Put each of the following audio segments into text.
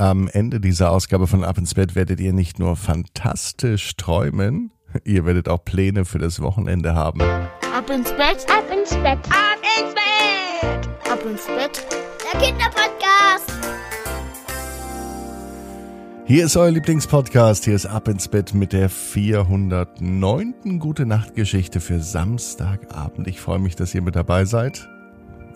Am Ende dieser Ausgabe von Ab ins Bett werdet ihr nicht nur fantastisch träumen, ihr werdet auch Pläne für das Wochenende haben. Ab ins Bett, ab ins Bett, ab ins Bett, ab ins Bett, der Kinderpodcast. Hier ist euer Lieblingspodcast. Hier ist Ab ins Bett mit der 409. Gute Nacht Geschichte für Samstagabend. Ich freue mich, dass ihr mit dabei seid.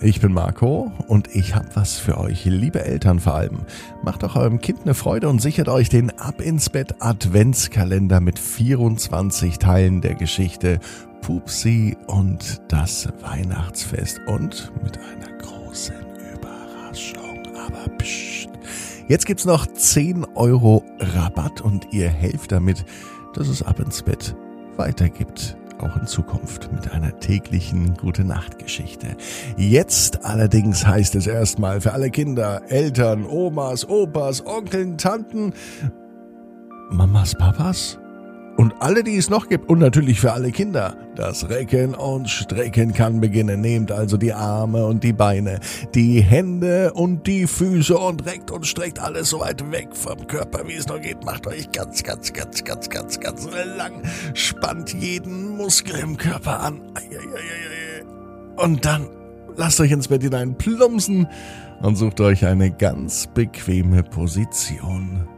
Ich bin Marco und ich habe was für euch, liebe Eltern vor allem. Macht doch eurem Kind eine Freude und sichert euch den Ab ins Bett Adventskalender mit 24 Teilen der Geschichte Pupsi und das Weihnachtsfest und mit einer großen Überraschung. Aber pst, jetzt gibt's noch 10 Euro Rabatt und ihr helft damit, dass es Ab ins Bett weitergibt auch in Zukunft mit einer täglichen Gute Nacht Geschichte. Jetzt allerdings heißt es erstmal für alle Kinder, Eltern, Omas, Opas, Onkeln, Tanten, Mamas, Papas und alle, die es noch gibt und natürlich für alle Kinder. Das Recken und Strecken kann beginnen. Nehmt also die Arme und die Beine, die Hände und die Füße und reckt und streckt alles so weit weg vom Körper, wie es noch geht. Macht euch ganz, ganz, ganz, ganz, ganz, ganz lang. Spannt jeden Muskel im Körper an. Und dann lasst euch ins Bett hinein plumpsen und sucht euch eine ganz bequeme Position.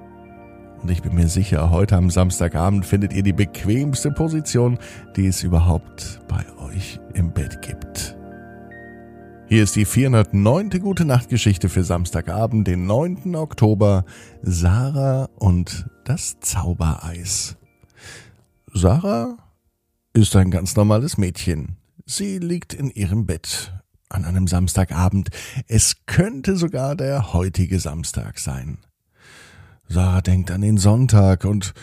Und ich bin mir sicher, heute am Samstagabend findet ihr die bequemste Position, die es überhaupt bei euch im Bett gibt. Hier ist die 409. Gute Nachtgeschichte für Samstagabend, den 9. Oktober. Sarah und das Zaubereis. Sarah ist ein ganz normales Mädchen. Sie liegt in ihrem Bett an einem Samstagabend. Es könnte sogar der heutige Samstag sein. Sarah denkt an den Sonntag und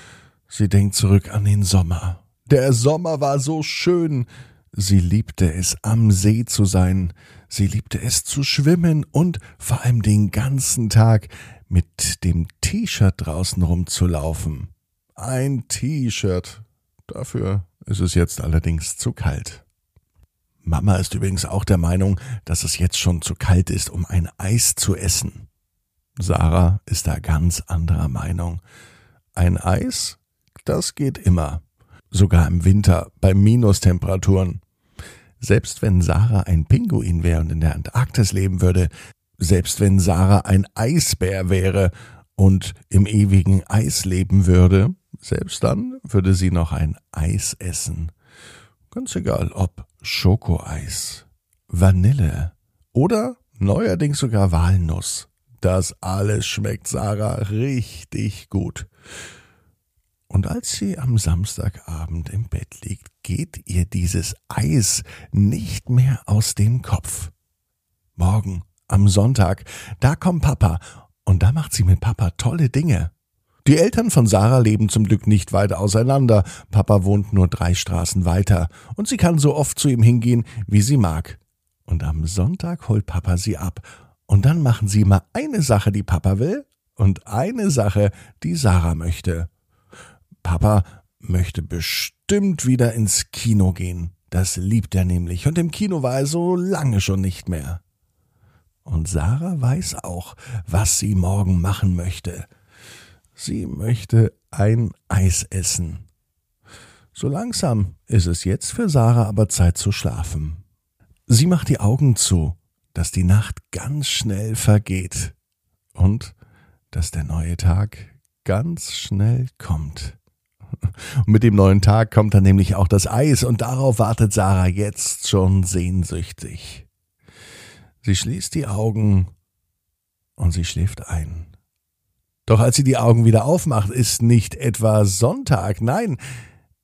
sie denkt zurück an den Sommer. Der Sommer war so schön. Sie liebte es, am See zu sein. Sie liebte es zu schwimmen und vor allem den ganzen Tag mit dem T-Shirt draußen rumzulaufen. Ein T-Shirt. Dafür ist es jetzt allerdings zu kalt. Mama ist übrigens auch der Meinung, dass es jetzt schon zu kalt ist, um ein Eis zu essen. Sarah ist da ganz anderer Meinung. Ein Eis, das geht immer. Sogar im Winter bei Minustemperaturen. Selbst wenn Sarah ein Pinguin wäre und in der Antarktis leben würde, selbst wenn Sarah ein Eisbär wäre und im ewigen Eis leben würde, selbst dann würde sie noch ein Eis essen. Ganz egal ob Schokoeis, Vanille oder neuerdings sogar Walnuss. Das alles schmeckt Sarah richtig gut. Und als sie am Samstagabend im Bett liegt, geht ihr dieses Eis nicht mehr aus dem Kopf. Morgen, am Sonntag, da kommt Papa und da macht sie mit Papa tolle Dinge. Die Eltern von Sarah leben zum Glück nicht weit auseinander. Papa wohnt nur drei Straßen weiter und sie kann so oft zu ihm hingehen, wie sie mag. Und am Sonntag holt Papa sie ab und dann machen sie immer eine Sache, die Papa will, und eine Sache, die Sarah möchte. Papa möchte bestimmt wieder ins Kino gehen. Das liebt er nämlich, und im Kino war er so lange schon nicht mehr. Und Sarah weiß auch, was sie morgen machen möchte. Sie möchte ein Eis essen. So langsam ist es jetzt für Sarah aber Zeit zu schlafen. Sie macht die Augen zu dass die Nacht ganz schnell vergeht und dass der neue Tag ganz schnell kommt. Und mit dem neuen Tag kommt dann nämlich auch das Eis und darauf wartet Sarah jetzt schon sehnsüchtig. Sie schließt die Augen und sie schläft ein. Doch als sie die Augen wieder aufmacht, ist nicht etwa Sonntag, nein,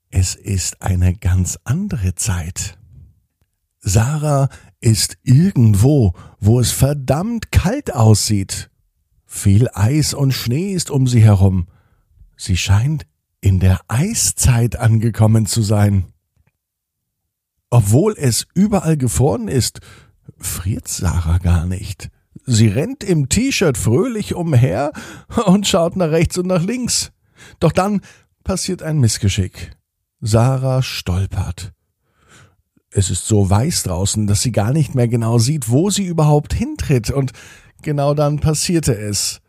es ist eine ganz andere Zeit. Sarah ist irgendwo, wo es verdammt kalt aussieht. Viel Eis und Schnee ist um sie herum. Sie scheint in der Eiszeit angekommen zu sein. Obwohl es überall gefroren ist, friert Sarah gar nicht. Sie rennt im T-Shirt fröhlich umher und schaut nach rechts und nach links. Doch dann passiert ein Missgeschick. Sarah stolpert. Es ist so weiß draußen, dass sie gar nicht mehr genau sieht, wo sie überhaupt hintritt, und genau dann passierte es.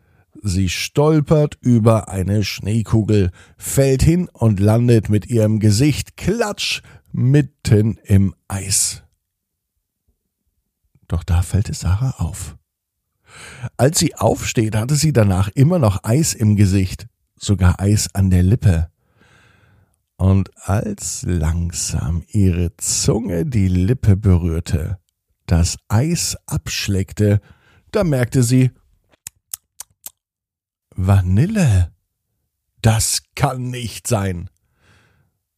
Sie stolpert über eine Schneekugel, fällt hin und landet mit ihrem Gesicht klatsch mitten im Eis. Doch da fällt es Sarah auf. Als sie aufsteht, hatte sie danach immer noch Eis im Gesicht, sogar Eis an der Lippe. Und als langsam ihre Zunge die Lippe berührte, das Eis abschleckte, da merkte sie Vanille. Das kann nicht sein.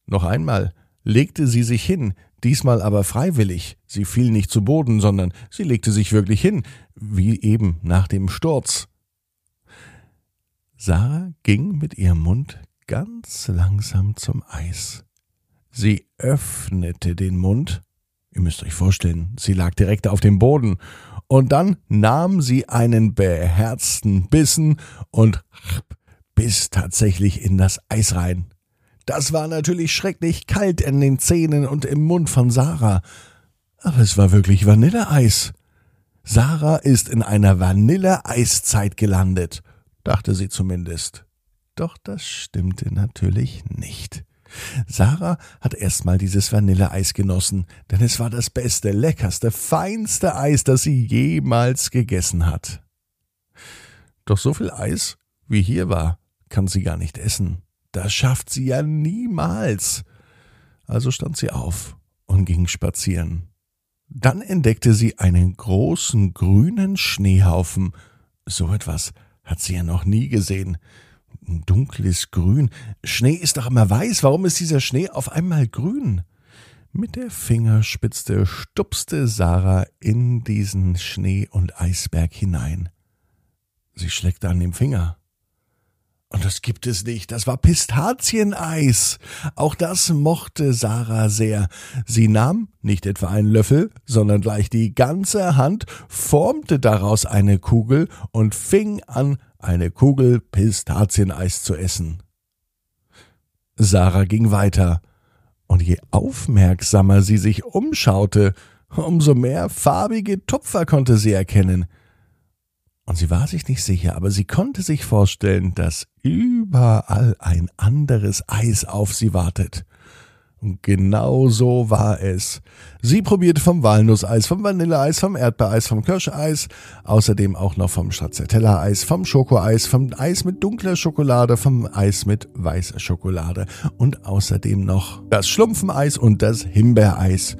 Noch einmal legte sie sich hin, diesmal aber freiwillig. Sie fiel nicht zu Boden, sondern sie legte sich wirklich hin, wie eben nach dem Sturz. Sarah ging mit ihrem Mund ganz langsam zum Eis. Sie öffnete den Mund Ihr müsst euch vorstellen, sie lag direkt auf dem Boden. Und dann nahm sie einen beherzten Bissen und biss tatsächlich in das Eis rein. Das war natürlich schrecklich kalt in den Zähnen und im Mund von Sarah. Aber es war wirklich Vanilleeis. Sarah ist in einer Vanilleeiszeit gelandet, dachte sie zumindest. Doch das stimmte natürlich nicht. Sarah hat erstmal dieses Vanilleeis genossen, denn es war das beste, leckerste, feinste Eis, das sie jemals gegessen hat. Doch so viel Eis, wie hier war, kann sie gar nicht essen. Das schafft sie ja niemals. Also stand sie auf und ging spazieren. Dann entdeckte sie einen großen grünen Schneehaufen. So etwas hat sie ja noch nie gesehen ein dunkles Grün. Schnee ist doch immer weiß. Warum ist dieser Schnee auf einmal grün? Mit der Fingerspitze stupste Sarah in diesen Schnee- und Eisberg hinein. Sie schleckte an dem Finger. Und das gibt es nicht. Das war Pistazieneis. Auch das mochte Sarah sehr. Sie nahm nicht etwa einen Löffel, sondern gleich die ganze Hand, formte daraus eine Kugel und fing an, eine Kugel Pistazieneis zu essen. Sarah ging weiter, und je aufmerksamer sie sich umschaute, umso mehr farbige Tupfer konnte sie erkennen. Und sie war sich nicht sicher, aber sie konnte sich vorstellen, dass überall ein anderes Eis auf sie wartet. Und genau so war es. Sie probierte vom Walnusseis, vom Vanilleeis, vom Erdbeereis, vom Kirscheis, außerdem auch noch vom Stracciatella-Eis, vom Schokoeis, vom Eis mit dunkler Schokolade, vom Eis mit weißer Schokolade und außerdem noch das Schlumpfeneis und das Himbeereis.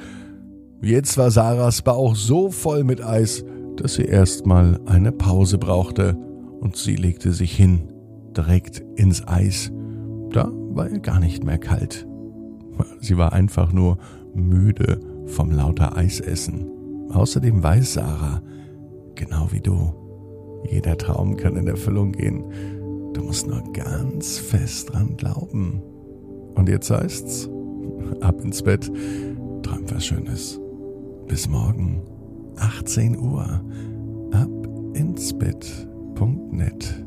Jetzt war Sarahs Bauch so voll mit Eis, dass sie erstmal eine Pause brauchte und sie legte sich hin, direkt ins Eis. Da war ihr gar nicht mehr kalt. Sie war einfach nur müde vom lauter Eisessen. Außerdem weiß Sarah, genau wie du, jeder Traum kann in Erfüllung gehen. Du musst nur ganz fest dran glauben. Und jetzt heißt's, ab ins Bett, träum was Schönes. Bis morgen, 18 Uhr, ab ins Bett.net.